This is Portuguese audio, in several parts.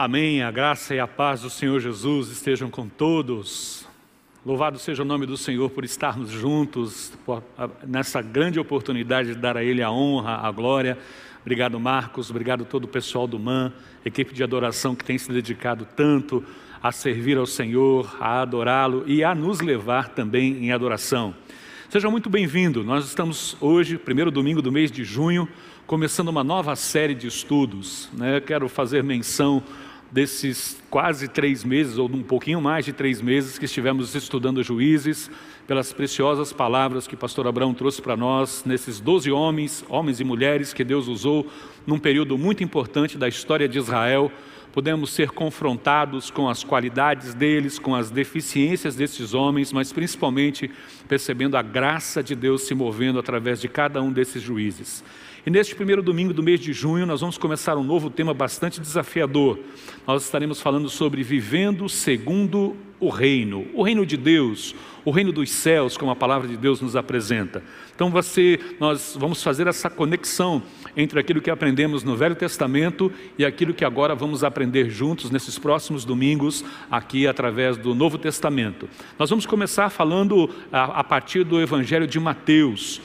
Amém. A graça e a paz do Senhor Jesus estejam com todos. Louvado seja o nome do Senhor por estarmos juntos nessa grande oportunidade de dar a Ele a honra, a glória. Obrigado, Marcos. Obrigado todo o pessoal do MAN, equipe de adoração que tem se dedicado tanto a servir ao Senhor, a adorá-lo e a nos levar também em adoração. Seja muito bem-vindo. Nós estamos hoje, primeiro domingo do mês de junho, começando uma nova série de estudos. Né? Quero fazer menção desses quase três meses, ou um pouquinho mais de três meses, que estivemos estudando juízes, pelas preciosas palavras que o pastor Abraão trouxe para nós, nesses doze homens, homens e mulheres que Deus usou num período muito importante da história de Israel, podemos ser confrontados com as qualidades deles, com as deficiências desses homens, mas principalmente percebendo a graça de Deus se movendo através de cada um desses juízes. E neste primeiro domingo do mês de junho, nós vamos começar um novo tema bastante desafiador. Nós estaremos falando sobre vivendo segundo o reino, o reino de Deus, o reino dos céus, como a palavra de Deus nos apresenta. Então você, nós vamos fazer essa conexão entre aquilo que aprendemos no Velho Testamento e aquilo que agora vamos aprender juntos nesses próximos domingos aqui através do Novo Testamento. Nós vamos começar falando a, a partir do Evangelho de Mateus.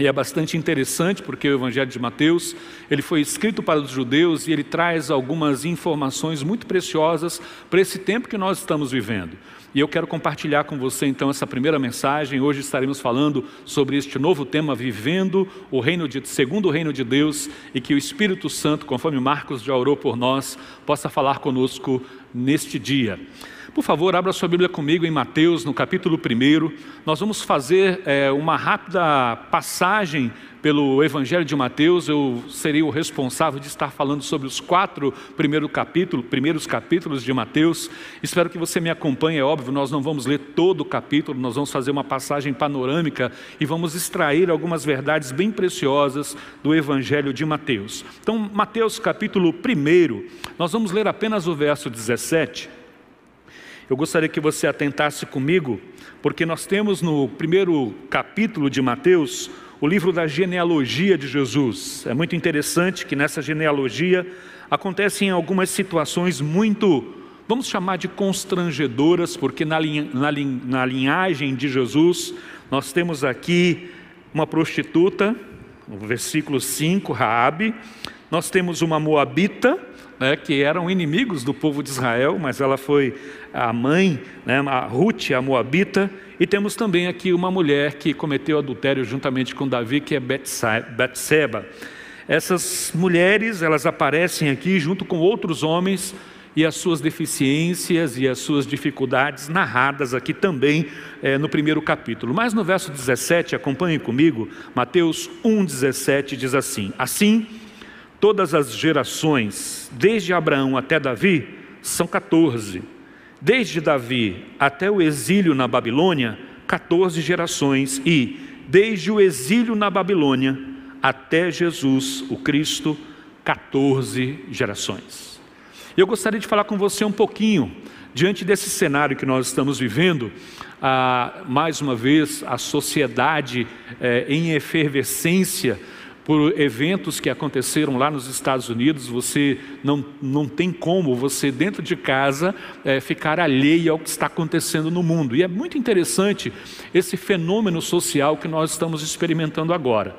E é bastante interessante porque o Evangelho de Mateus, ele foi escrito para os judeus e ele traz algumas informações muito preciosas para esse tempo que nós estamos vivendo. E eu quero compartilhar com você então essa primeira mensagem. Hoje estaremos falando sobre este novo tema, vivendo o reino de, segundo o reino de Deus, e que o Espírito Santo, conforme Marcos já orou por nós, possa falar conosco neste dia. Por favor, abra sua Bíblia comigo em Mateus, no capítulo 1. Nós vamos fazer é, uma rápida passagem pelo Evangelho de Mateus. Eu serei o responsável de estar falando sobre os quatro primeiros capítulos, primeiros capítulos de Mateus. Espero que você me acompanhe, é óbvio, nós não vamos ler todo o capítulo, nós vamos fazer uma passagem panorâmica e vamos extrair algumas verdades bem preciosas do Evangelho de Mateus. Então, Mateus capítulo 1, nós vamos ler apenas o verso 17 eu gostaria que você atentasse comigo, porque nós temos no primeiro capítulo de Mateus o livro da genealogia de Jesus. É muito interessante que nessa genealogia acontecem algumas situações muito, vamos chamar de constrangedoras, porque na, na, na linhagem de Jesus nós temos aqui uma prostituta, no versículo 5, Raabe, nós temos uma moabita, né, que eram inimigos do povo de Israel, mas ela foi a mãe, né, a Ruth, a Moabita, e temos também aqui uma mulher que cometeu adultério juntamente com Davi, que é Betseba. Essas mulheres, elas aparecem aqui junto com outros homens e as suas deficiências e as suas dificuldades narradas aqui também é, no primeiro capítulo. Mas no verso 17, acompanhe comigo, Mateus 1,17 diz assim: Assim Todas as gerações, desde Abraão até Davi, são 14. Desde Davi até o exílio na Babilônia, 14 gerações. E desde o exílio na Babilônia até Jesus, o Cristo, 14 gerações. Eu gostaria de falar com você um pouquinho, diante desse cenário que nós estamos vivendo, ah, mais uma vez, a sociedade eh, em efervescência, por eventos que aconteceram lá nos Estados Unidos, você não, não tem como você, dentro de casa, é, ficar alheio ao que está acontecendo no mundo. E é muito interessante esse fenômeno social que nós estamos experimentando agora.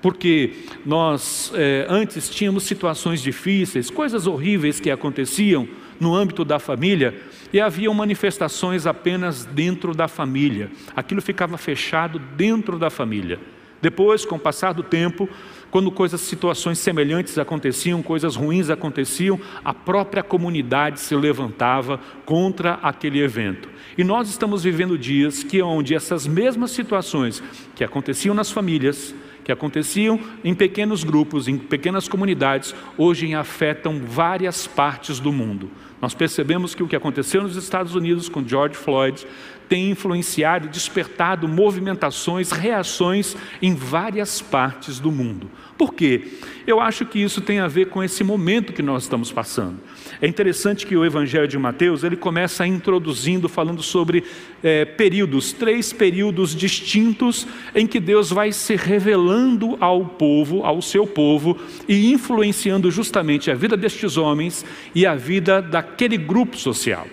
Porque nós é, antes tínhamos situações difíceis, coisas horríveis que aconteciam no âmbito da família, e haviam manifestações apenas dentro da família. Aquilo ficava fechado dentro da família. Depois, com o passar do tempo, quando coisas, situações semelhantes aconteciam, coisas ruins aconteciam, a própria comunidade se levantava contra aquele evento. E nós estamos vivendo dias que onde essas mesmas situações que aconteciam nas famílias, que aconteciam em pequenos grupos, em pequenas comunidades, hoje afetam várias partes do mundo. Nós percebemos que o que aconteceu nos Estados Unidos com George Floyd tem influenciado despertado movimentações, reações em várias partes do mundo. Por quê? Eu acho que isso tem a ver com esse momento que nós estamos passando. É interessante que o Evangelho de Mateus ele começa introduzindo, falando sobre é, períodos, três períodos distintos em que Deus vai se revelando ao povo, ao seu povo, e influenciando justamente a vida destes homens e a vida daquele grupo social.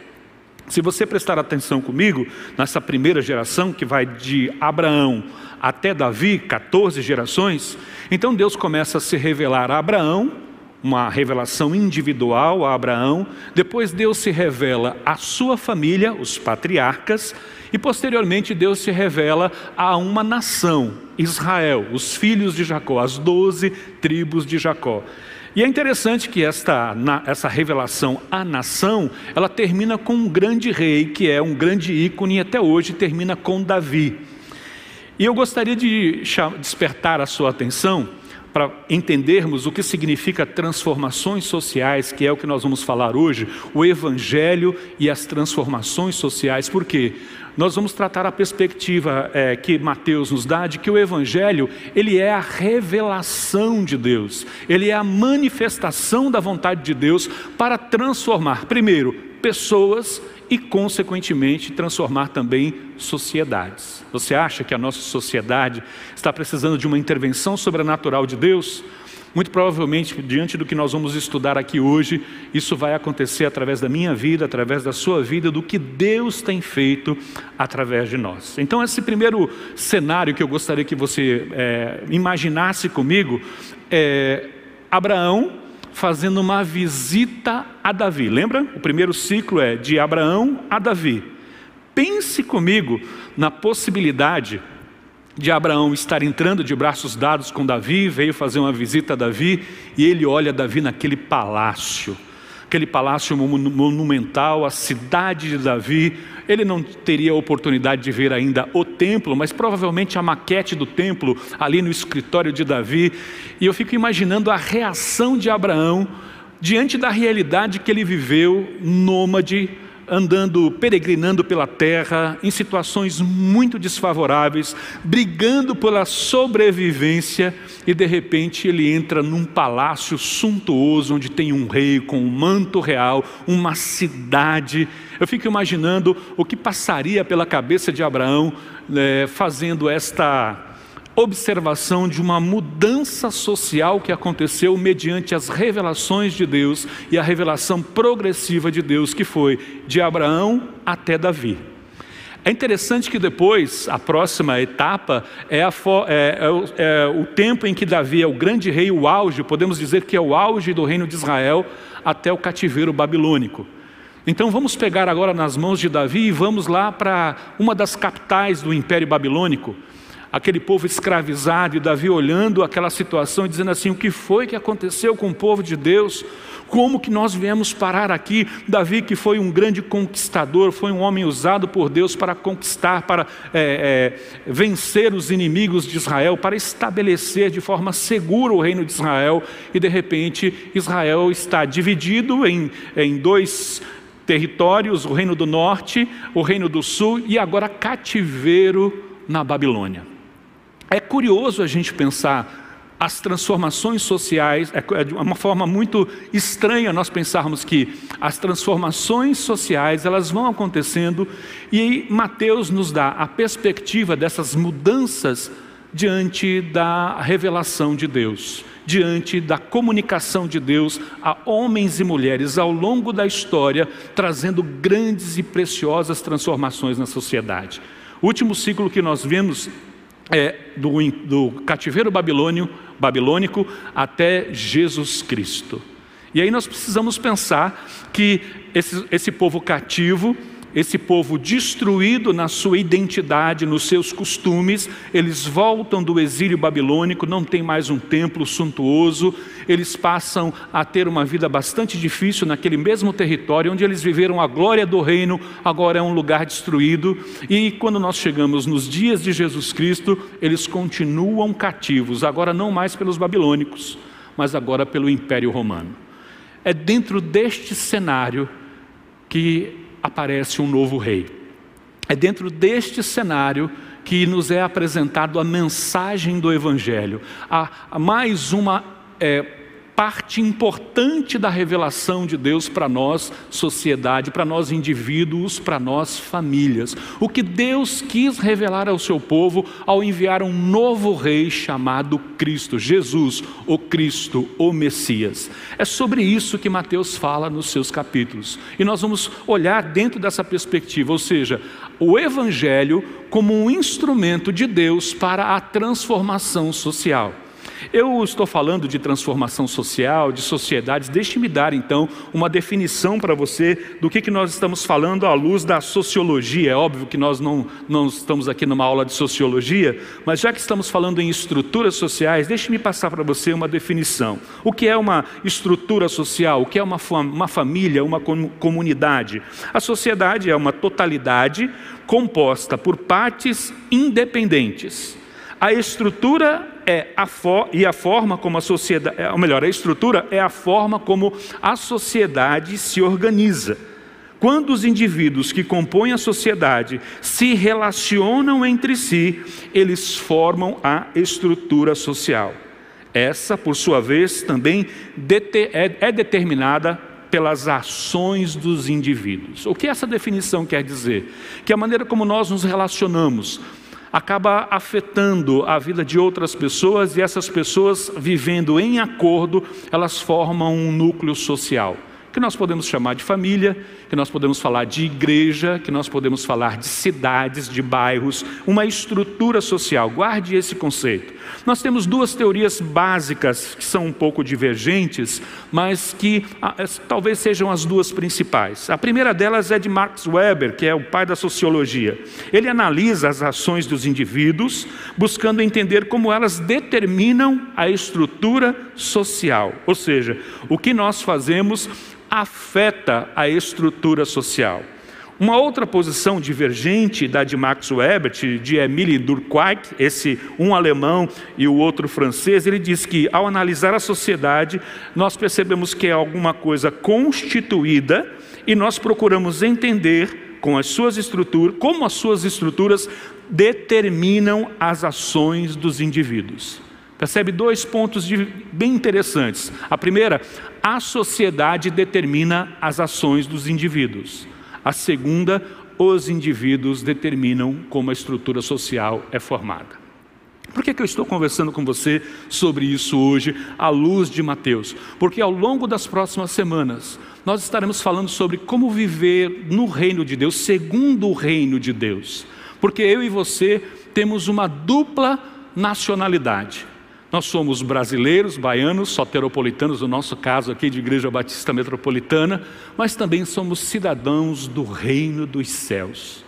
Se você prestar atenção comigo, nessa primeira geração, que vai de Abraão até Davi, 14 gerações, então Deus começa a se revelar a Abraão, uma revelação individual a Abraão, depois Deus se revela à sua família, os patriarcas, e posteriormente Deus se revela a uma nação, Israel, os filhos de Jacó, as doze tribos de Jacó. E é interessante que esta, essa revelação à nação, ela termina com um grande rei, que é um grande ícone, e até hoje termina com Davi. E eu gostaria de despertar a sua atenção para entendermos o que significa transformações sociais, que é o que nós vamos falar hoje, o Evangelho e as transformações sociais. Por quê? Nós vamos tratar a perspectiva é, que Mateus nos dá de que o Evangelho ele é a revelação de Deus, ele é a manifestação da vontade de Deus para transformar, primeiro, pessoas e, consequentemente, transformar também sociedades. Você acha que a nossa sociedade está precisando de uma intervenção sobrenatural de Deus? Muito provavelmente, diante do que nós vamos estudar aqui hoje, isso vai acontecer através da minha vida, através da sua vida, do que Deus tem feito através de nós. Então, esse primeiro cenário que eu gostaria que você é, imaginasse comigo é Abraão fazendo uma visita a Davi. Lembra? O primeiro ciclo é de Abraão a Davi. Pense comigo na possibilidade de Abraão estar entrando de braços dados com Davi, veio fazer uma visita a Davi e ele olha Davi naquele palácio, aquele palácio monumental, a cidade de Davi. Ele não teria a oportunidade de ver ainda o templo, mas provavelmente a maquete do templo ali no escritório de Davi. E eu fico imaginando a reação de Abraão diante da realidade que ele viveu nômade, andando, peregrinando pela terra, em situações muito desfavoráveis, brigando pela sobrevivência, e de repente ele entra num palácio suntuoso, onde tem um rei com um manto real, uma cidade. Eu fico imaginando o que passaria pela cabeça de Abraão né, fazendo esta observação de uma mudança social que aconteceu mediante as revelações de Deus e a revelação progressiva de Deus, que foi de Abraão até Davi. É interessante que depois, a próxima etapa é, a, é, é, é, o tempo em que Davi é o grande rei, o auge, podemos dizer que é o auge do reino de Israel até o cativeiro babilônico. Então vamos pegar agora nas mãos de Davi e vamos lá para uma das capitais do Império Babilônico, aquele povo escravizado, e Davi olhando aquela situação e dizendo assim: o que foi que aconteceu com o povo de Deus? Como que nós viemos parar aqui? Davi, que foi um grande conquistador, foi um homem usado por Deus para conquistar, para é, é, vencer os inimigos de Israel, para estabelecer de forma segura o reino de Israel, e de repente Israel está dividido em, em dois territórios: o reino do norte, o reino do sul, e agora cativeiro na Babilônia. É curioso a gente pensar as transformações sociais, é, é de uma forma muito estranha nós pensarmos que as transformações sociais elas vão acontecendo e Mateus nos dá a perspectiva dessas mudanças diante da revelação de Deus, diante da comunicação de Deus a homens e mulheres ao longo da história, trazendo grandes e preciosas transformações na sociedade. O último ciclo que nós vemos é, do, do cativeiro babilônio, babilônico até Jesus Cristo. E aí nós precisamos pensar que esse, esse povo cativo, esse povo destruído na sua identidade, nos seus costumes, eles voltam do exílio babilônico, não tem mais um templo suntuoso, eles passam a ter uma vida bastante difícil naquele mesmo território onde eles viveram a glória do reino, agora é um lugar destruído, e quando nós chegamos nos dias de Jesus Cristo, eles continuam cativos, agora não mais pelos babilônicos, mas agora pelo Império Romano. É dentro deste cenário que aparece um novo rei. É dentro deste cenário que nos é apresentado a mensagem do Evangelho, a, a mais uma é, parte importante da revelação de Deus para nós, sociedade, para nós indivíduos, para nós famílias. O que Deus quis revelar ao seu povo ao enviar um novo rei chamado Cristo, Jesus, o Cristo, o Messias. É sobre isso que Mateus fala nos seus capítulos. E nós vamos olhar dentro dessa perspectiva, ou seja, o Evangelho como um instrumento de Deus para a transformação social. Eu estou falando de transformação social, de sociedades. Deixe-me dar então uma definição para você do que, que nós estamos falando à luz da sociologia. É óbvio que nós não, não estamos aqui numa aula de sociologia, mas já que estamos falando em estruturas sociais, deixe-me passar para você uma definição. O que é uma estrutura social? O que é uma, uma família, uma comunidade? A sociedade é uma totalidade composta por partes independentes. A estrutura é a e a forma como a sociedade, é, ou melhor, a estrutura é a forma como a sociedade se organiza. Quando os indivíduos que compõem a sociedade se relacionam entre si, eles formam a estrutura social. Essa, por sua vez, também é, é determinada pelas ações dos indivíduos. O que essa definição quer dizer? Que a maneira como nós nos relacionamos, acaba afetando a vida de outras pessoas e essas pessoas vivendo em acordo, elas formam um núcleo social que nós podemos chamar de família, que nós podemos falar de igreja, que nós podemos falar de cidades, de bairros, uma estrutura social. Guarde esse conceito. Nós temos duas teorias básicas que são um pouco divergentes, mas que ah, talvez sejam as duas principais. A primeira delas é de Max Weber, que é o pai da sociologia. Ele analisa as ações dos indivíduos, buscando entender como elas determinam a estrutura social, ou seja, o que nós fazemos afeta a estrutura social. Uma outra posição divergente da de Max Weber, de Emile Durkheim, esse um alemão e o outro francês, ele diz que ao analisar a sociedade, nós percebemos que é alguma coisa constituída e nós procuramos entender com as suas estruturas, como as suas estruturas determinam as ações dos indivíduos. Percebe dois pontos de, bem interessantes. A primeira, a sociedade determina as ações dos indivíduos. A segunda, os indivíduos determinam como a estrutura social é formada. Por que, que eu estou conversando com você sobre isso hoje, à luz de Mateus? Porque ao longo das próximas semanas, nós estaremos falando sobre como viver no reino de Deus, segundo o reino de Deus. Porque eu e você temos uma dupla nacionalidade. Nós somos brasileiros, baianos, soteropolitanos, no nosso caso aqui de Igreja Batista Metropolitana, mas também somos cidadãos do reino dos céus.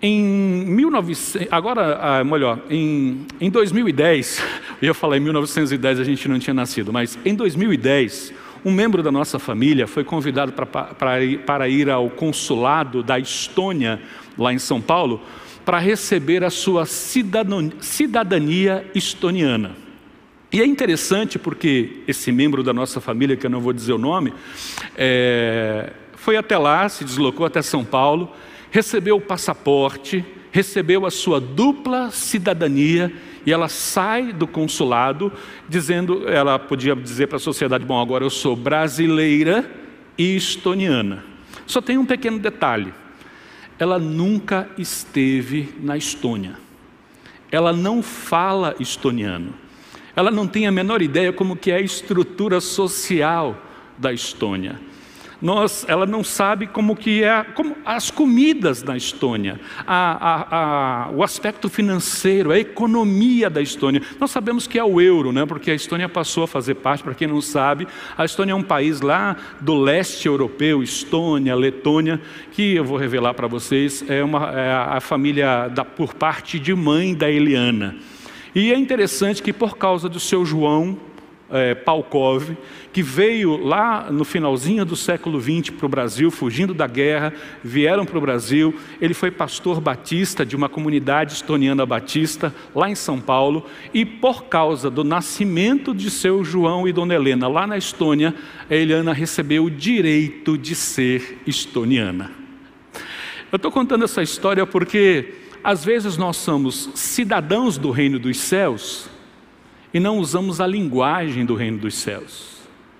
Em 1900, agora, ah, melhor, em, em 2010, eu falar em 1910 a gente não tinha nascido, mas em 2010, um membro da nossa família foi convidado para ir ao consulado da Estônia, lá em São Paulo, para receber a sua cidadania estoniana. E é interessante porque esse membro da nossa família, que eu não vou dizer o nome, é, foi até lá, se deslocou até São Paulo, recebeu o passaporte, recebeu a sua dupla cidadania e ela sai do consulado dizendo, ela podia dizer para a sociedade, bom, agora eu sou brasileira e estoniana. Só tem um pequeno detalhe ela nunca esteve na Estônia. Ela não fala estoniano. Ela não tem a menor ideia como que é a estrutura social da Estônia nós, ela não sabe como que é como as comidas na Estônia, a, a, a, o aspecto financeiro, a economia da Estônia. Nós sabemos que é o euro, né? porque a Estônia passou a fazer parte, para quem não sabe, a Estônia é um país lá do leste europeu, Estônia, Letônia, que eu vou revelar para vocês, é, uma, é a família da, por parte de mãe da Eliana. E é interessante que por causa do seu João, é, Palkov, que veio lá no finalzinho do século XX para o Brasil, fugindo da guerra, vieram para o Brasil. Ele foi pastor batista de uma comunidade estoniana batista, lá em São Paulo, e por causa do nascimento de seu João e Dona Helena lá na Estônia, a Eliana recebeu o direito de ser estoniana. Eu estou contando essa história porque às vezes nós somos cidadãos do reino dos céus e não usamos a linguagem do reino dos céus.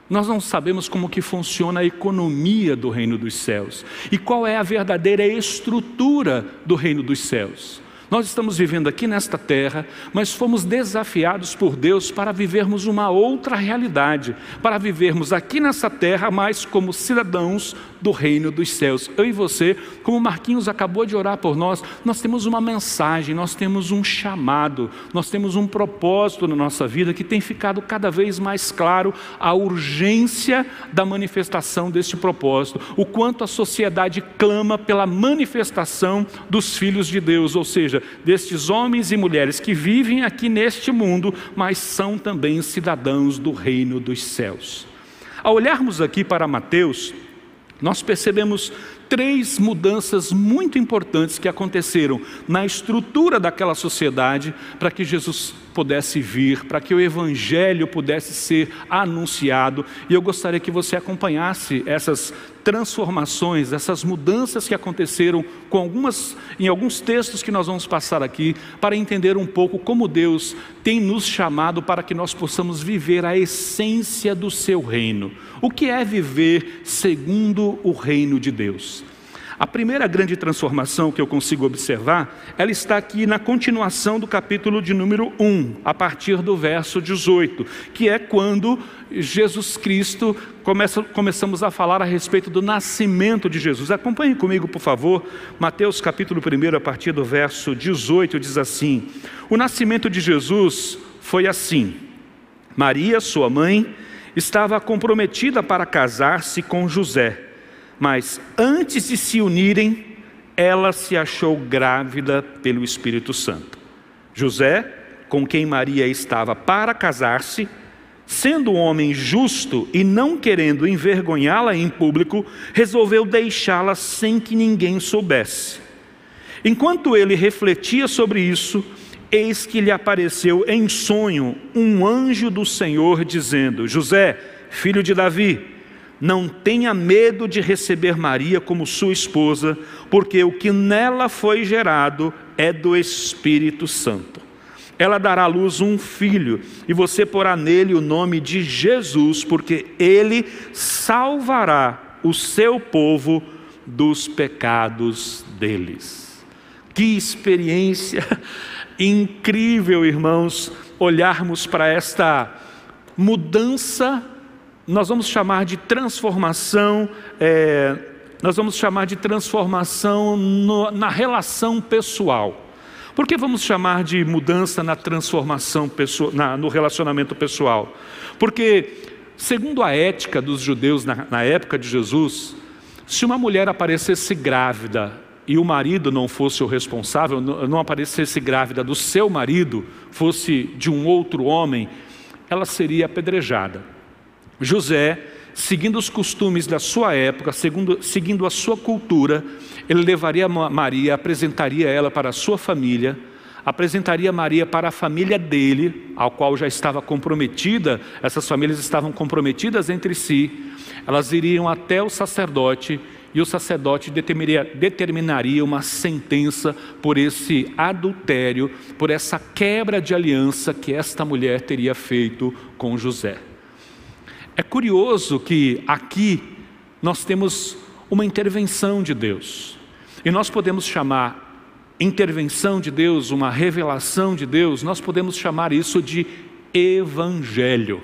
Nós não sabemos como que funciona a economia do reino dos céus e qual é a verdadeira estrutura do reino dos céus. Nós estamos vivendo aqui nesta terra, mas fomos desafiados por Deus para vivermos uma outra realidade, para vivermos aqui nessa terra, mas como cidadãos do reino dos céus. Eu e você, como Marquinhos acabou de orar por nós, nós temos uma mensagem, nós temos um chamado, nós temos um propósito na nossa vida que tem ficado cada vez mais claro a urgência da manifestação deste propósito, o quanto a sociedade clama pela manifestação dos filhos de Deus, ou seja, destes homens e mulheres que vivem aqui neste mundo, mas são também cidadãos do reino dos céus. Ao olharmos aqui para Mateus, nós percebemos três mudanças muito importantes que aconteceram na estrutura daquela sociedade para que Jesus pudesse vir, para que o Evangelho pudesse ser anunciado. E eu gostaria que você acompanhasse essas transformações, essas mudanças que aconteceram com algumas, em alguns textos que nós vamos passar aqui, para entender um pouco como Deus tem nos chamado para que nós possamos viver a essência do seu reino. O que é viver segundo o reino de Deus? A primeira grande transformação que eu consigo observar, ela está aqui na continuação do capítulo de número 1, a partir do verso 18, que é quando Jesus Cristo começa, começamos a falar a respeito do nascimento de Jesus. Acompanhe comigo, por favor, Mateus capítulo 1, a partir do verso 18, diz assim: O nascimento de Jesus foi assim. Maria, sua mãe, estava comprometida para casar-se com José. Mas antes de se unirem, ela se achou grávida pelo Espírito Santo. José, com quem Maria estava para casar-se, sendo um homem justo e não querendo envergonhá-la em público, resolveu deixá-la sem que ninguém soubesse. Enquanto ele refletia sobre isso, eis que lhe apareceu em sonho um anjo do Senhor dizendo: José, filho de Davi, não tenha medo de receber Maria como sua esposa, porque o que nela foi gerado é do Espírito Santo. Ela dará à luz um filho, e você porá nele o nome de Jesus, porque ele salvará o seu povo dos pecados deles. Que experiência incrível, irmãos, olharmos para esta mudança nós vamos chamar de transformação, é, nós vamos chamar de transformação no, na relação pessoal. Por que vamos chamar de mudança na transformação pessoal, na, no relacionamento pessoal? Porque, segundo a ética dos judeus na, na época de Jesus, se uma mulher aparecesse grávida e o marido não fosse o responsável, não aparecesse grávida do seu marido, fosse de um outro homem, ela seria apedrejada. José, seguindo os costumes da sua época, segundo, seguindo a sua cultura, ele levaria Maria, apresentaria ela para a sua família, apresentaria Maria para a família dele, ao qual já estava comprometida, essas famílias estavam comprometidas entre si, elas iriam até o sacerdote e o sacerdote determinaria, determinaria uma sentença por esse adultério, por essa quebra de aliança que esta mulher teria feito com José. É curioso que aqui nós temos uma intervenção de Deus. E nós podemos chamar intervenção de Deus, uma revelação de Deus, nós podemos chamar isso de evangelho,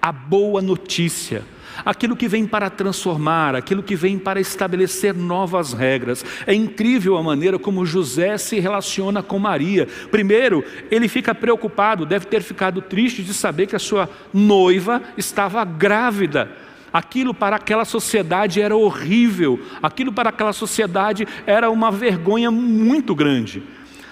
a boa notícia aquilo que vem para transformar, aquilo que vem para estabelecer novas regras. É incrível a maneira como José se relaciona com Maria. Primeiro, ele fica preocupado, deve ter ficado triste de saber que a sua noiva estava grávida. Aquilo para aquela sociedade era horrível, aquilo para aquela sociedade era uma vergonha muito grande.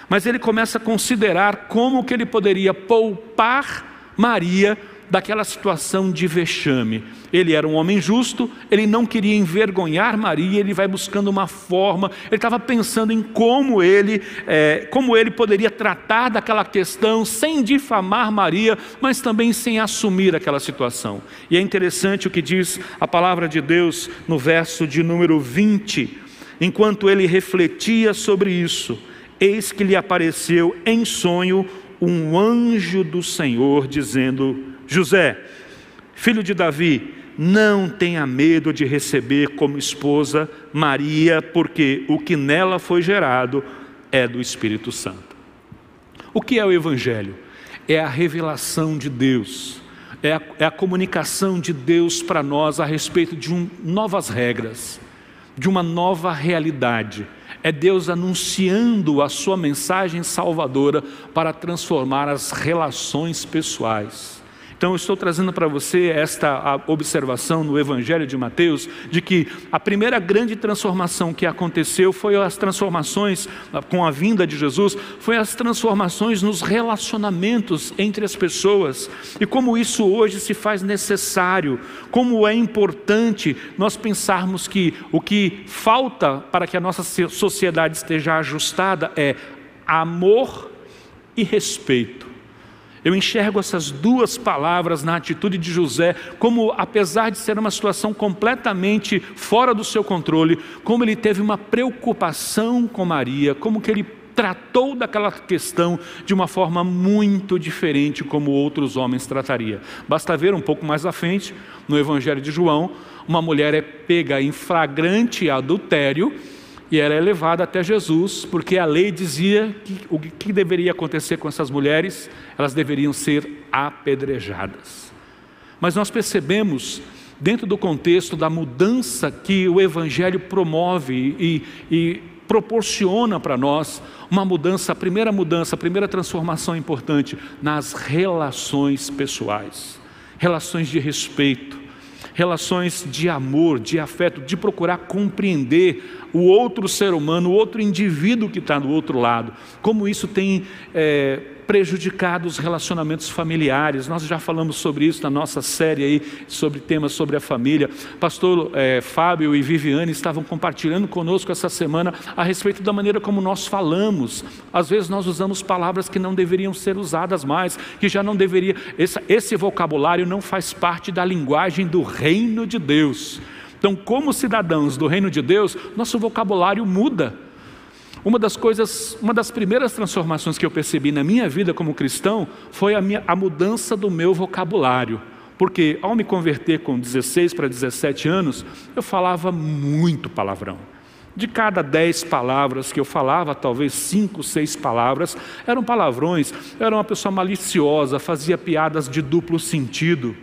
Mas ele começa a considerar como que ele poderia poupar Maria daquela situação de vexame. Ele era um homem justo, ele não queria envergonhar Maria, ele vai buscando uma forma, ele estava pensando em como ele, é, como ele poderia tratar daquela questão sem difamar Maria, mas também sem assumir aquela situação. E é interessante o que diz a palavra de Deus no verso de número 20. Enquanto ele refletia sobre isso, eis que lhe apareceu em sonho um anjo do Senhor, dizendo: José, filho de Davi, não tenha medo de receber como esposa Maria, porque o que nela foi gerado é do Espírito Santo. O que é o Evangelho? É a revelação de Deus, é a, é a comunicação de Deus para nós a respeito de um, novas regras, de uma nova realidade. É Deus anunciando a sua mensagem salvadora para transformar as relações pessoais. Então, eu estou trazendo para você esta observação no Evangelho de Mateus, de que a primeira grande transformação que aconteceu foi as transformações ah, com a vinda de Jesus, foi as transformações nos relacionamentos entre as pessoas, e como isso hoje se faz necessário, como é importante nós pensarmos que o que falta para que a nossa sociedade esteja ajustada é amor e respeito. Eu enxergo essas duas palavras na atitude de José, como apesar de ser uma situação completamente fora do seu controle, como ele teve uma preocupação com Maria, como que ele tratou daquela questão de uma forma muito diferente como outros homens trataria. Basta ver um pouco mais à frente, no Evangelho de João, uma mulher é pega em flagrante adultério e ela é levada até Jesus, porque a lei dizia que o que deveria acontecer com essas mulheres, elas deveriam ser apedrejadas. Mas nós percebemos, dentro do contexto da mudança que o Evangelho promove e, e proporciona para nós, uma mudança, a primeira mudança, a primeira transformação importante nas relações pessoais, relações de respeito, relações de amor, de afeto, de procurar compreender o outro ser humano, o outro indivíduo que está do outro lado. Como isso tem é, prejudicado os relacionamentos familiares. Nós já falamos sobre isso na nossa série aí, sobre temas sobre a família. Pastor é, Fábio e Viviane estavam compartilhando conosco essa semana a respeito da maneira como nós falamos. Às vezes nós usamos palavras que não deveriam ser usadas mais, que já não deveria. Esse, esse vocabulário não faz parte da linguagem do reino de Deus. Então, como cidadãos do reino de Deus, nosso vocabulário muda. Uma das coisas, uma das primeiras transformações que eu percebi na minha vida como cristão foi a, minha, a mudança do meu vocabulário. Porque ao me converter com 16 para 17 anos, eu falava muito palavrão. De cada dez palavras que eu falava, talvez cinco, seis palavras eram palavrões. Eu era uma pessoa maliciosa, fazia piadas de duplo sentido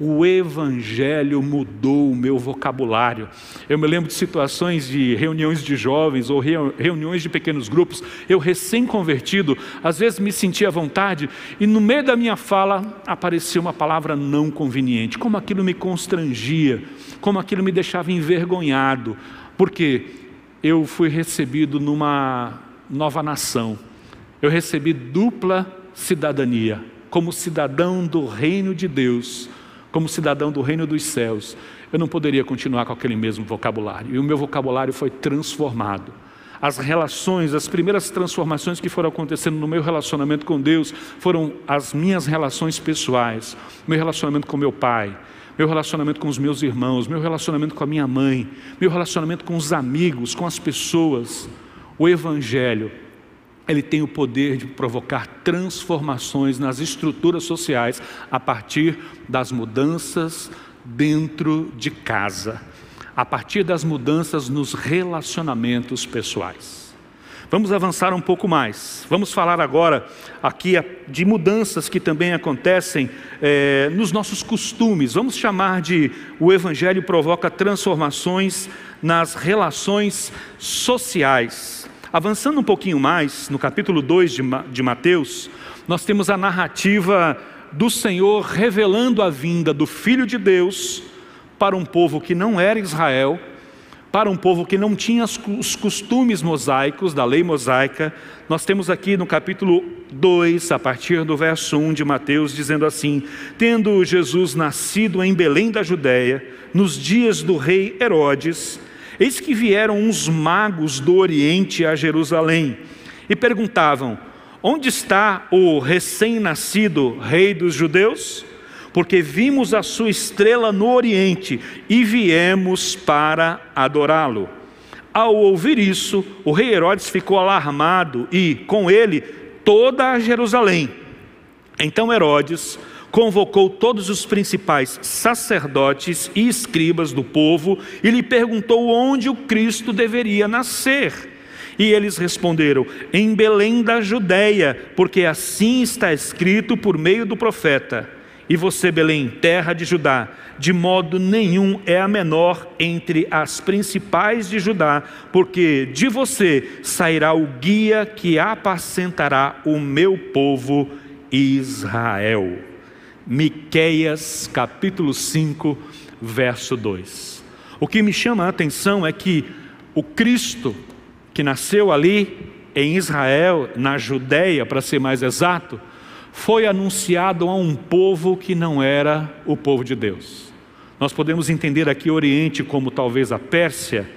o Evangelho mudou o meu vocabulário. Eu me lembro de situações de reuniões de jovens ou reuniões de pequenos grupos, eu recém-convertido, às vezes me sentia à vontade e no meio da minha fala aparecia uma palavra não conveniente, como aquilo me constrangia, como aquilo me deixava envergonhado, porque eu fui recebido numa nova nação, eu recebi dupla cidadania, como cidadão do reino de Deus como cidadão do reino dos céus, eu não poderia continuar com aquele mesmo vocabulário. E o meu vocabulário foi transformado. As relações, as primeiras transformações que foram acontecendo no meu relacionamento com Deus foram as minhas relações pessoais, meu relacionamento com meu pai, meu relacionamento com os meus irmãos, meu relacionamento com a minha mãe, meu relacionamento com os amigos, com as pessoas. O Evangelho ele tem o poder de provocar transformações nas estruturas sociais a partir das mudanças dentro de casa, a partir das mudanças nos relacionamentos pessoais. Vamos avançar um pouco mais. Vamos falar agora aqui de mudanças que também acontecem é, nos nossos costumes. Vamos chamar de o Evangelho provoca transformações nas relações sociais. Avançando um pouquinho mais, no capítulo 2 de Mateus, nós temos a narrativa do Senhor revelando a vinda do Filho de Deus para um povo que não era Israel, para um povo que não tinha os costumes mosaicos, da lei mosaica. Nós temos aqui no capítulo 2, a partir do verso 1 de Mateus, dizendo assim: Tendo Jesus nascido em Belém da Judéia, nos dias do rei Herodes, Eis que vieram uns magos do Oriente a Jerusalém e perguntavam: Onde está o recém-nascido rei dos judeus? Porque vimos a sua estrela no Oriente e viemos para adorá-lo. Ao ouvir isso, o rei Herodes ficou alarmado e, com ele, toda a Jerusalém. Então Herodes convocou todos os principais sacerdotes e escribas do povo e lhe perguntou onde o Cristo deveria nascer. E eles responderam: Em Belém da Judéia, porque assim está escrito por meio do profeta. E você, Belém, terra de Judá, de modo nenhum é a menor entre as principais de Judá, porque de você sairá o guia que apacentará o meu povo Israel. Miqueias capítulo 5, verso 2. O que me chama a atenção é que o Cristo que nasceu ali em Israel, na Judéia, para ser mais exato, foi anunciado a um povo que não era o povo de Deus. Nós podemos entender aqui o Oriente como talvez a Pérsia,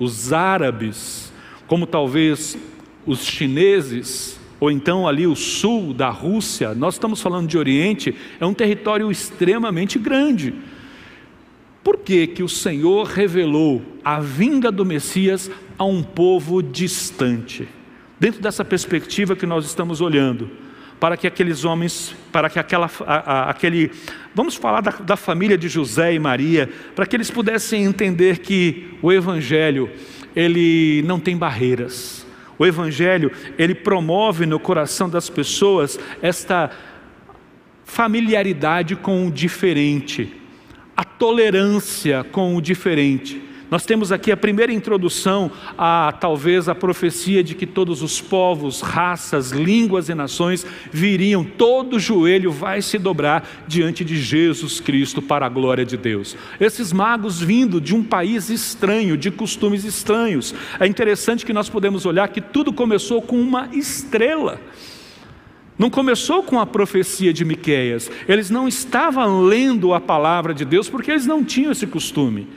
os árabes, como talvez os chineses, ou então ali o sul da Rússia, nós estamos falando de Oriente, é um território extremamente grande. Por que, que o Senhor revelou a vinda do Messias a um povo distante? Dentro dessa perspectiva que nós estamos olhando, para que aqueles homens, para que aquela, a, a, aquele, vamos falar da, da família de José e Maria, para que eles pudessem entender que o Evangelho, ele não tem barreiras, o Evangelho, ele promove no coração das pessoas esta familiaridade com o diferente, a tolerância com o diferente. Nós temos aqui a primeira introdução a talvez a profecia de que todos os povos, raças, línguas e nações viriam, todo joelho vai se dobrar diante de Jesus Cristo para a glória de Deus. Esses magos vindo de um país estranho, de costumes estranhos. É interessante que nós podemos olhar que tudo começou com uma estrela. Não começou com a profecia de Miqueias. Eles não estavam lendo a palavra de Deus porque eles não tinham esse costume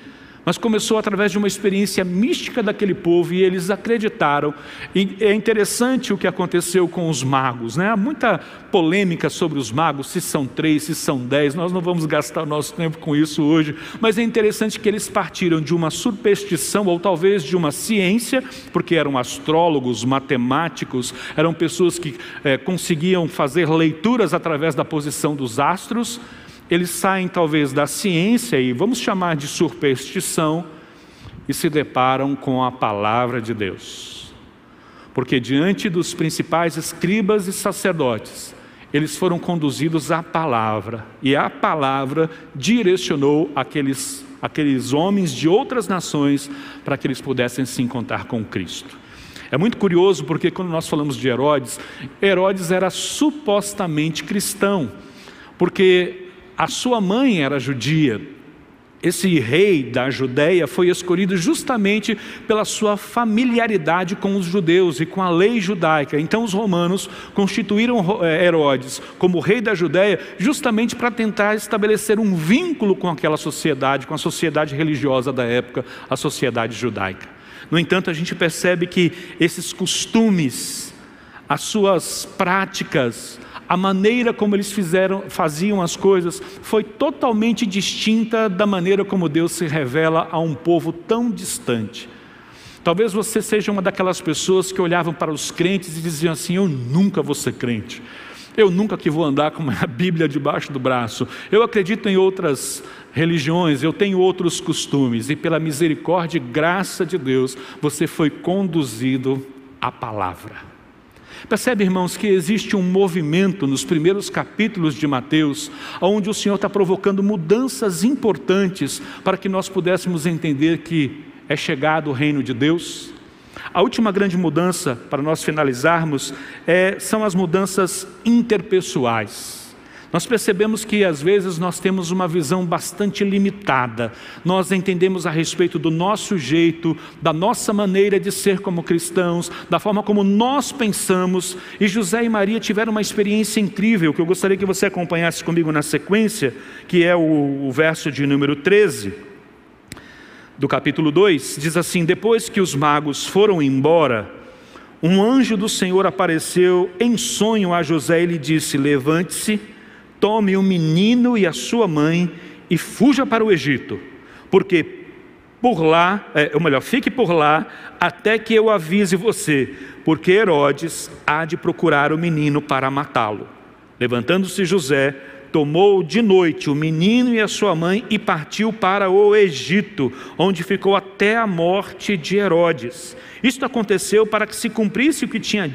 mas começou através de uma experiência mística daquele povo e eles acreditaram. E é interessante o que aconteceu com os magos, né? Há muita polêmica sobre os magos, se são três, se são dez, nós não vamos gastar nosso tempo com isso hoje, mas é interessante que eles partiram de uma superstição ou talvez de uma ciência, porque eram astrólogos, matemáticos, eram pessoas que é, conseguiam fazer leituras através da posição dos astros eles saem talvez da ciência e vamos chamar de superstição e se deparam com a palavra de Deus. Porque diante dos principais escribas e sacerdotes, eles foram conduzidos à palavra, e a palavra direcionou aqueles, aqueles homens de outras nações para que eles pudessem se encontrar com Cristo. É muito curioso porque quando nós falamos de Herodes, Herodes era supostamente cristão, porque a sua mãe era judia. Esse rei da Judéia foi escolhido justamente pela sua familiaridade com os judeus e com a lei judaica. Então, os romanos constituíram eh, Herodes como rei da Judéia justamente para tentar estabelecer um vínculo com aquela sociedade, com a sociedade religiosa da época, a sociedade judaica. No entanto, a gente percebe que esses costumes, as suas práticas, a maneira como eles fizeram, faziam as coisas foi totalmente distinta da maneira como Deus se revela a um povo tão distante. Talvez você seja uma daquelas pessoas que olhavam para os crentes e diziam assim: Eu nunca vou ser crente. Eu nunca que vou andar com a Bíblia debaixo do braço. Eu acredito em outras religiões, eu tenho outros costumes, e pela misericórdia e graça de Deus, você foi conduzido à palavra. Percebe, irmãos, que existe um movimento nos primeiros capítulos de Mateus, onde o Senhor está provocando mudanças importantes para que nós pudéssemos entender que é chegado o reino de Deus. A última grande mudança, para nós finalizarmos, é, são as mudanças interpessoais. Nós percebemos que às vezes nós temos uma visão bastante limitada. Nós entendemos a respeito do nosso jeito, da nossa maneira de ser como cristãos, da forma como nós pensamos. E José e Maria tiveram uma experiência incrível que eu gostaria que você acompanhasse comigo na sequência, que é o, o verso de número 13 do capítulo 2. Diz assim: Depois que os magos foram embora, um anjo do Senhor apareceu em sonho a José e lhe disse: Levante-se tome o menino e a sua mãe e fuja para o Egito, porque por lá, é, ou melhor, fique por lá até que eu avise você, porque Herodes há de procurar o menino para matá-lo. Levantando-se José, tomou de noite o menino e a sua mãe e partiu para o Egito, onde ficou até a morte de Herodes. Isto aconteceu para que se cumprisse o que tinha,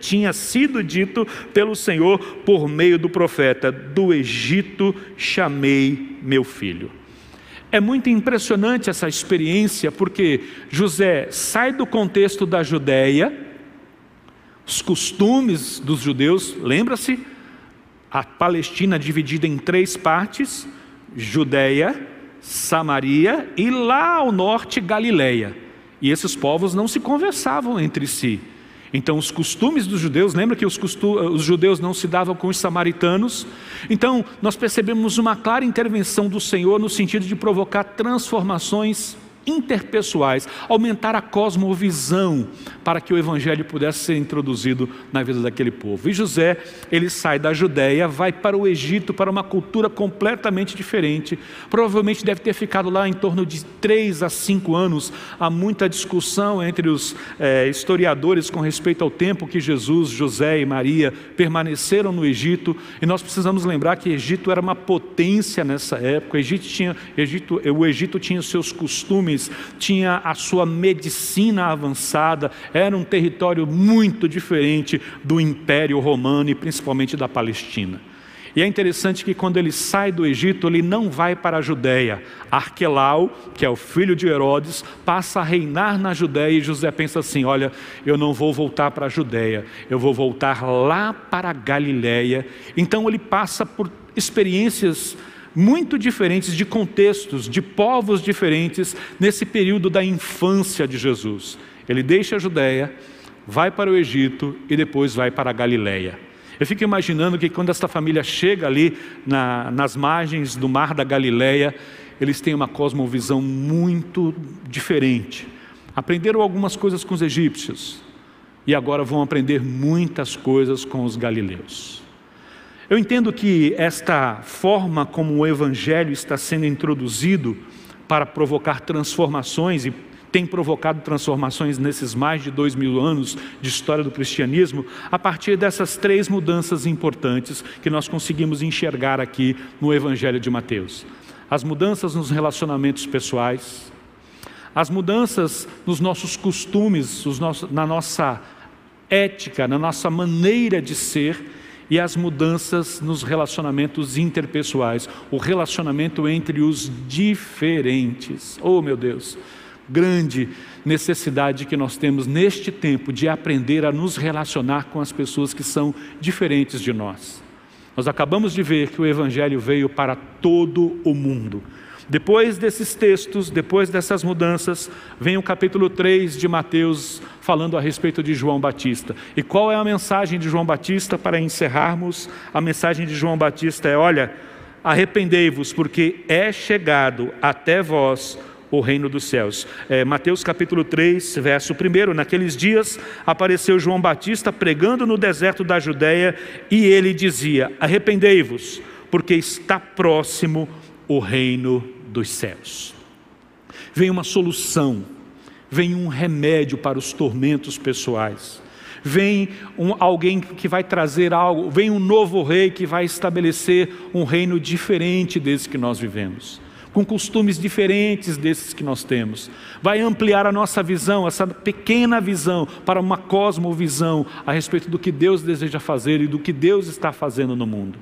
tinha sido dito pelo Senhor por meio do profeta: Do Egito chamei meu filho. É muito impressionante essa experiência, porque José sai do contexto da Judéia, os costumes dos judeus, lembra-se? A Palestina dividida em três partes: Judéia, Samaria e lá ao norte Galileia. E esses povos não se conversavam entre si. Então, os costumes dos judeus, lembra que os, os, judeus não se davam com os samaritanos? Então, nós percebemos uma clara intervenção do Senhor no sentido de provocar transformações interpessoais, aumentar a cosmovisão para que o evangelho pudesse ser introduzido na vida daquele povo. E José, ele sai da Judéia, vai para o Egito, para uma cultura completamente diferente. Provavelmente deve ter ficado lá em torno de três a cinco anos. Há muita discussão entre os é, historiadores com respeito ao tempo que Jesus, José e Maria permaneceram no Egito. E nós precisamos lembrar que Egito era uma potência nessa época. O Egito tinha, Egito, o Egito tinha seus costumes tinha a sua medicina avançada, era um território muito diferente do Império Romano e principalmente da Palestina. E é interessante que quando ele sai do Egito, ele não vai para a Judéia. Arquelau, que é o filho de Herodes, passa a reinar na Judéia e José pensa assim: olha, eu não vou voltar para a Judéia, eu vou voltar lá para a Galiléia. Então ele passa por experiências muito diferentes, de contextos, de povos diferentes, nesse período da infância de Jesus. Ele deixa a Judéia, vai para o Egito e depois vai para a Galiléia. Eu fico imaginando que quando essa família chega ali na, nas margens do mar da Galiléia, eles têm uma cosmovisão muito diferente. Aprenderam algumas coisas com os egípcios e agora vão aprender muitas coisas com os galileus. Eu entendo que esta forma como o Evangelho está sendo introduzido para provocar transformações e tem provocado transformações nesses mais de dois mil anos de história do cristianismo, a partir dessas três mudanças importantes que nós conseguimos enxergar aqui no Evangelho de Mateus: as mudanças nos relacionamentos pessoais, as mudanças nos nossos costumes, nossos, na nossa ética, na nossa maneira de ser e as mudanças nos relacionamentos interpessoais, o relacionamento entre os diferentes. Oh, meu Deus, grande necessidade que nós temos neste tempo de aprender a nos relacionar com as pessoas que são diferentes de nós. Nós acabamos de ver que o Evangelho veio para todo o mundo. Depois desses textos, depois dessas mudanças, vem o capítulo 3 de Mateus falando a respeito de João Batista. E qual é a mensagem de João Batista para encerrarmos? A mensagem de João Batista é: olha, arrependei-vos, porque é chegado até vós o reino dos céus. É, Mateus capítulo 3, verso 1. Naqueles dias apareceu João Batista pregando no deserto da Judéia e ele dizia: Arrependei-vos, porque está próximo o reino dos céus. Vem uma solução, vem um remédio para os tormentos pessoais. Vem um, alguém que vai trazer algo, vem um novo rei que vai estabelecer um reino diferente desse que nós vivemos com costumes diferentes desses que nós temos. Vai ampliar a nossa visão, essa pequena visão, para uma cosmovisão a respeito do que Deus deseja fazer e do que Deus está fazendo no mundo.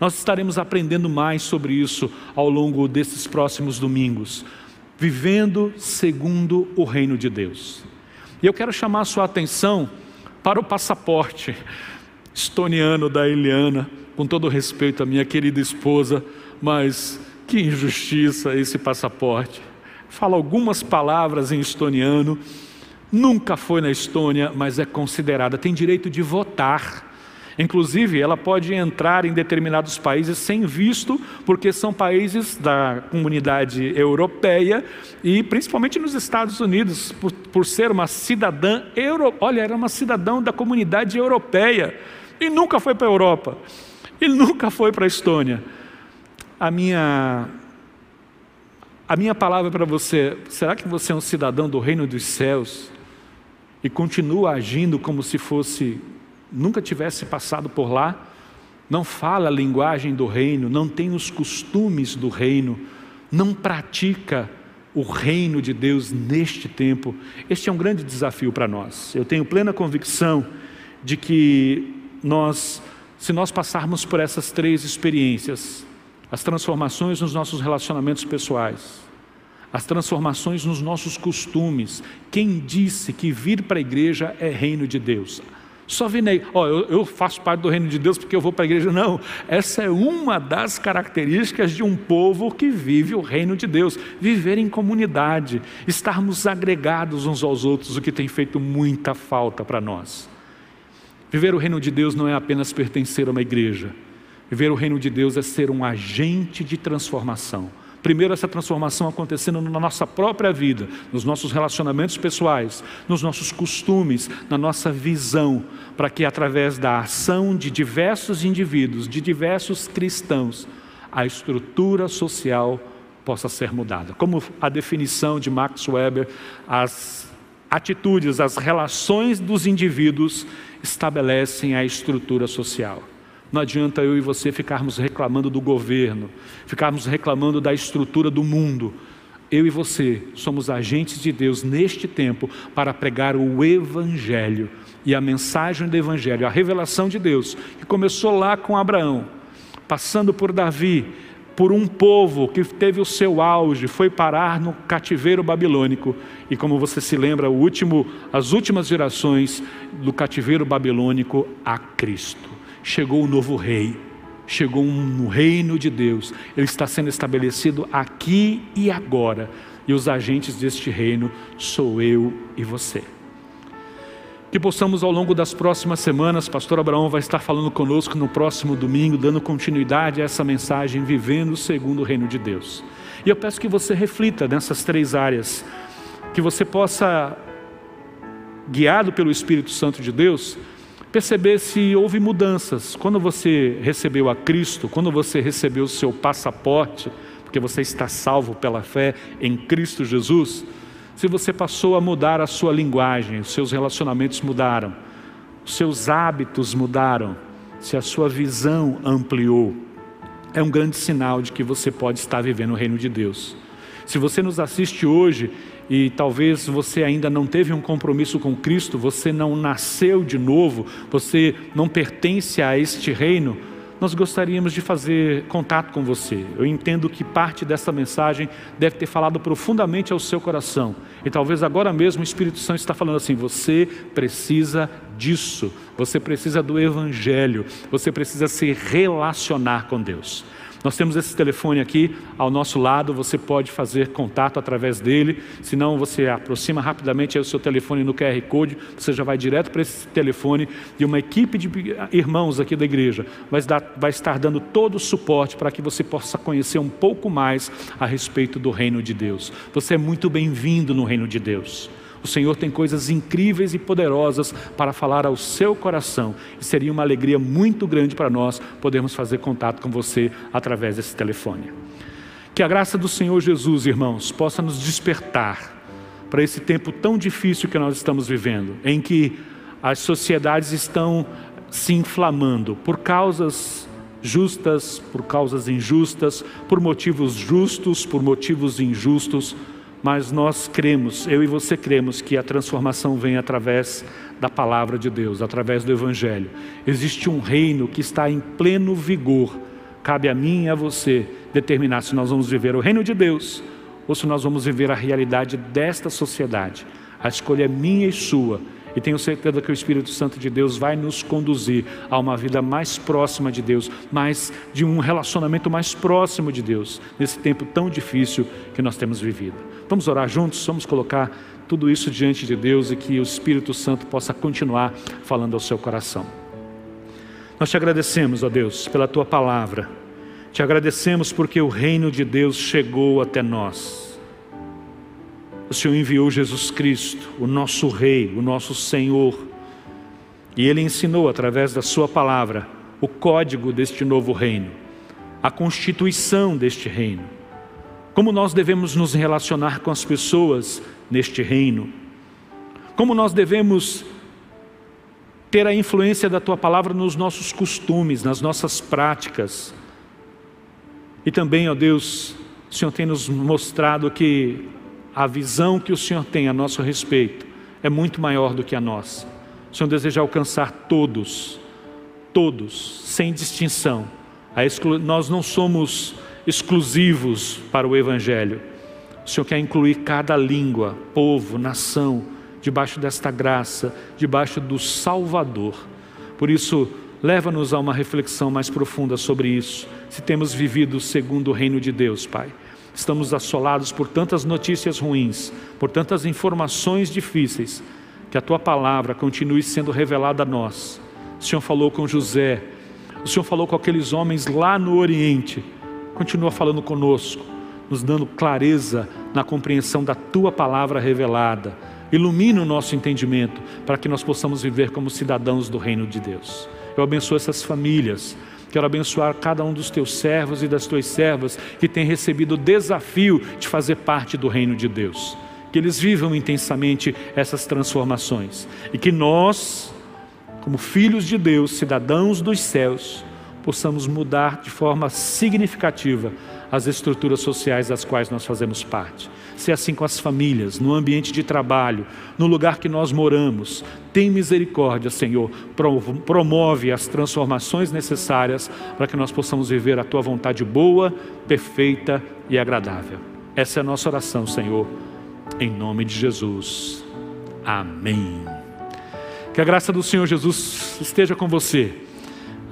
Nós estaremos aprendendo mais sobre isso ao longo desses próximos domingos, vivendo segundo o reino de Deus. E eu quero chamar a sua atenção para o passaporte estoniano da Eliana, com todo respeito à minha querida esposa, mas que injustiça esse passaporte. Fala algumas palavras em estoniano, nunca foi na Estônia, mas é considerada, tem direito de votar Inclusive, ela pode entrar em determinados países sem visto, porque são países da comunidade europeia e principalmente nos Estados Unidos, por, por ser uma cidadã euro, olha, era uma cidadã da comunidade europeia e nunca foi para a Europa e nunca foi para a Estônia. A minha a minha palavra para você: será que você é um cidadão do reino dos céus e continua agindo como se fosse nunca tivesse passado por lá? Não fala a linguagem do reino, não tem os costumes do reino, não pratica o reino de Deus neste tempo. Este é um grande desafio para nós. Eu tenho plena convicção de que nós, se nós passarmos por essas três experiências, as transformações nos nossos relacionamentos pessoais, as transformações nos nossos costumes. Quem disse que vir para a igreja é reino de Deus? Só vinei, ó, oh, eu, eu, faço parte do reino de Deus porque eu vou para a igreja. Não, essa é uma das características de um povo que vive o reino de Deus. Viver em comunidade, estarmos agregados uns aos outros, o que tem feito muita falta para nós. Viver o reino de Deus não é apenas pertencer a uma igreja. Viver o reino de Deus é ser um agente de transformação. Primeiro, essa transformação acontecendo na nossa própria vida, nos nossos relacionamentos pessoais, nos nossos costumes, na nossa visão, para que através da ação de diversos indivíduos, de diversos cristãos, a estrutura social possa ser mudada. Como a definição de Max Weber, as atitudes, as relações dos indivíduos estabelecem a estrutura social. Não adianta eu e você ficarmos reclamando do governo, ficarmos reclamando da estrutura do mundo. Eu e você somos agentes de Deus neste tempo para pregar o Evangelho e a mensagem do Evangelho, a revelação de Deus, que começou lá com Abraão, passando por Davi, por um povo que teve o seu auge, foi parar no cativeiro babilônico. E como você se lembra, último, as últimas gerações do cativeiro babilônico a Cristo chegou o novo rei, chegou um reino de Deus, ele está sendo estabelecido aqui e agora, e os agentes deste reino sou eu e você. Que possamos ao longo das próximas semanas, Pastor Abraão vai estar falando conosco no próximo domingo, dando continuidade a essa mensagem, vivendo segundo o reino de Deus. E eu peço que você reflita nessas três áreas, que você possa, guiado pelo Espírito Santo de Deus, perceber se houve mudanças. Quando você recebeu a Cristo, quando você recebeu o seu passaporte, porque você está salvo pela fé em Cristo Jesus, se você passou a mudar a sua linguagem, os seus relacionamentos mudaram, os seus hábitos mudaram, se a sua visão ampliou, é um grande sinal de que você pode estar vivendo o reino de Deus. Se você nos assiste hoje e talvez você ainda não teve um compromisso com Cristo, você não nasceu de novo, você não pertence a este reino, nós gostaríamos de fazer contato com você. Eu entendo que parte dessa mensagem deve ter falado profundamente ao seu coração. E talvez agora mesmo o Espírito Santo está falando assim: você precisa disso, você precisa do Evangelho, você precisa se relacionar com Deus. Nós temos esse telefone aqui ao nosso lado, você pode fazer contato através dele, se não você aproxima rapidamente o seu telefone no QR Code, você já vai direto para esse telefone e uma equipe de irmãos aqui da igreja vai, dar, vai estar dando todo o suporte para que você possa conhecer um pouco mais a respeito do reino de Deus. Você é muito bem-vindo no reino de Deus. O Senhor tem coisas incríveis e poderosas para falar ao seu coração. E seria uma alegria muito grande para nós podermos fazer contato com você através desse telefone. Que a graça do Senhor Jesus, irmãos, possa nos despertar para esse tempo tão difícil que nós estamos vivendo, em que as sociedades estão se inflamando por causas justas, por causas injustas, por motivos justos, por motivos injustos mas nós cremos, eu e você cremos, que a transformação vem através da palavra de Deus, através do Evangelho. Existe um reino que está em pleno vigor. Cabe a mim e a você determinar se nós vamos viver o reino de Deus ou se nós vamos viver a realidade desta sociedade. A escolha é minha e sua. E tenho certeza que o Espírito Santo de Deus vai nos conduzir a uma vida mais próxima de Deus, mais de um relacionamento mais próximo de Deus, nesse tempo tão difícil que nós temos vivido. Vamos orar juntos, vamos colocar tudo isso diante de Deus e que o Espírito Santo possa continuar falando ao seu coração. Nós te agradecemos, ó Deus, pela tua palavra. Te agradecemos porque o reino de Deus chegou até nós. O Senhor enviou Jesus Cristo, o nosso Rei, o nosso Senhor, e Ele ensinou através da Sua palavra o código deste novo reino, a constituição deste reino como nós devemos nos relacionar com as pessoas neste reino, como nós devemos ter a influência da tua palavra nos nossos costumes, nas nossas práticas. E também, ó Deus, o Senhor tem nos mostrado que a visão que o Senhor tem a nosso respeito é muito maior do que a nossa. O Senhor deseja alcançar todos, todos, sem distinção. Nós não somos exclusivos para o Evangelho. O Senhor quer incluir cada língua, povo, nação, debaixo desta graça, debaixo do Salvador. Por isso, leva-nos a uma reflexão mais profunda sobre isso. Se temos vivido segundo o reino de Deus, Pai. Estamos assolados por tantas notícias ruins, por tantas informações difíceis, que a tua palavra continue sendo revelada a nós. O Senhor falou com José, o Senhor falou com aqueles homens lá no Oriente, continua falando conosco, nos dando clareza na compreensão da tua palavra revelada. Ilumina o nosso entendimento para que nós possamos viver como cidadãos do reino de Deus. Eu abençoo essas famílias, Quero abençoar cada um dos teus servos e das tuas servas que tem recebido o desafio de fazer parte do reino de Deus. Que eles vivam intensamente essas transformações e que nós, como filhos de Deus, cidadãos dos céus, possamos mudar de forma significativa as estruturas sociais das quais nós fazemos parte. Se assim com as famílias, no ambiente de trabalho, no lugar que nós moramos. Tem misericórdia, Senhor. Promove as transformações necessárias para que nós possamos viver a tua vontade boa, perfeita e agradável. Essa é a nossa oração, Senhor, em nome de Jesus. Amém. Que a graça do Senhor Jesus esteja com você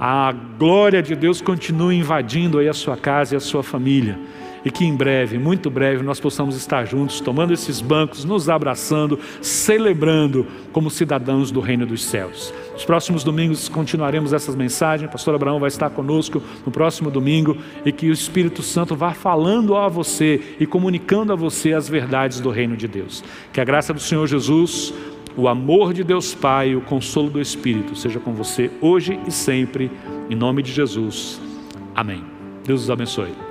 a glória de Deus continue invadindo aí a sua casa e a sua família. E que em breve, muito breve, nós possamos estar juntos, tomando esses bancos, nos abraçando, celebrando como cidadãos do reino dos céus. Nos próximos domingos continuaremos essas mensagens. O pastor Abraão vai estar conosco no próximo domingo e que o Espírito Santo vá falando a você e comunicando a você as verdades do reino de Deus. Que a graça do Senhor Jesus, o amor de Deus Pai o consolo do Espírito seja com você hoje e sempre, em nome de Jesus. Amém. Deus os abençoe.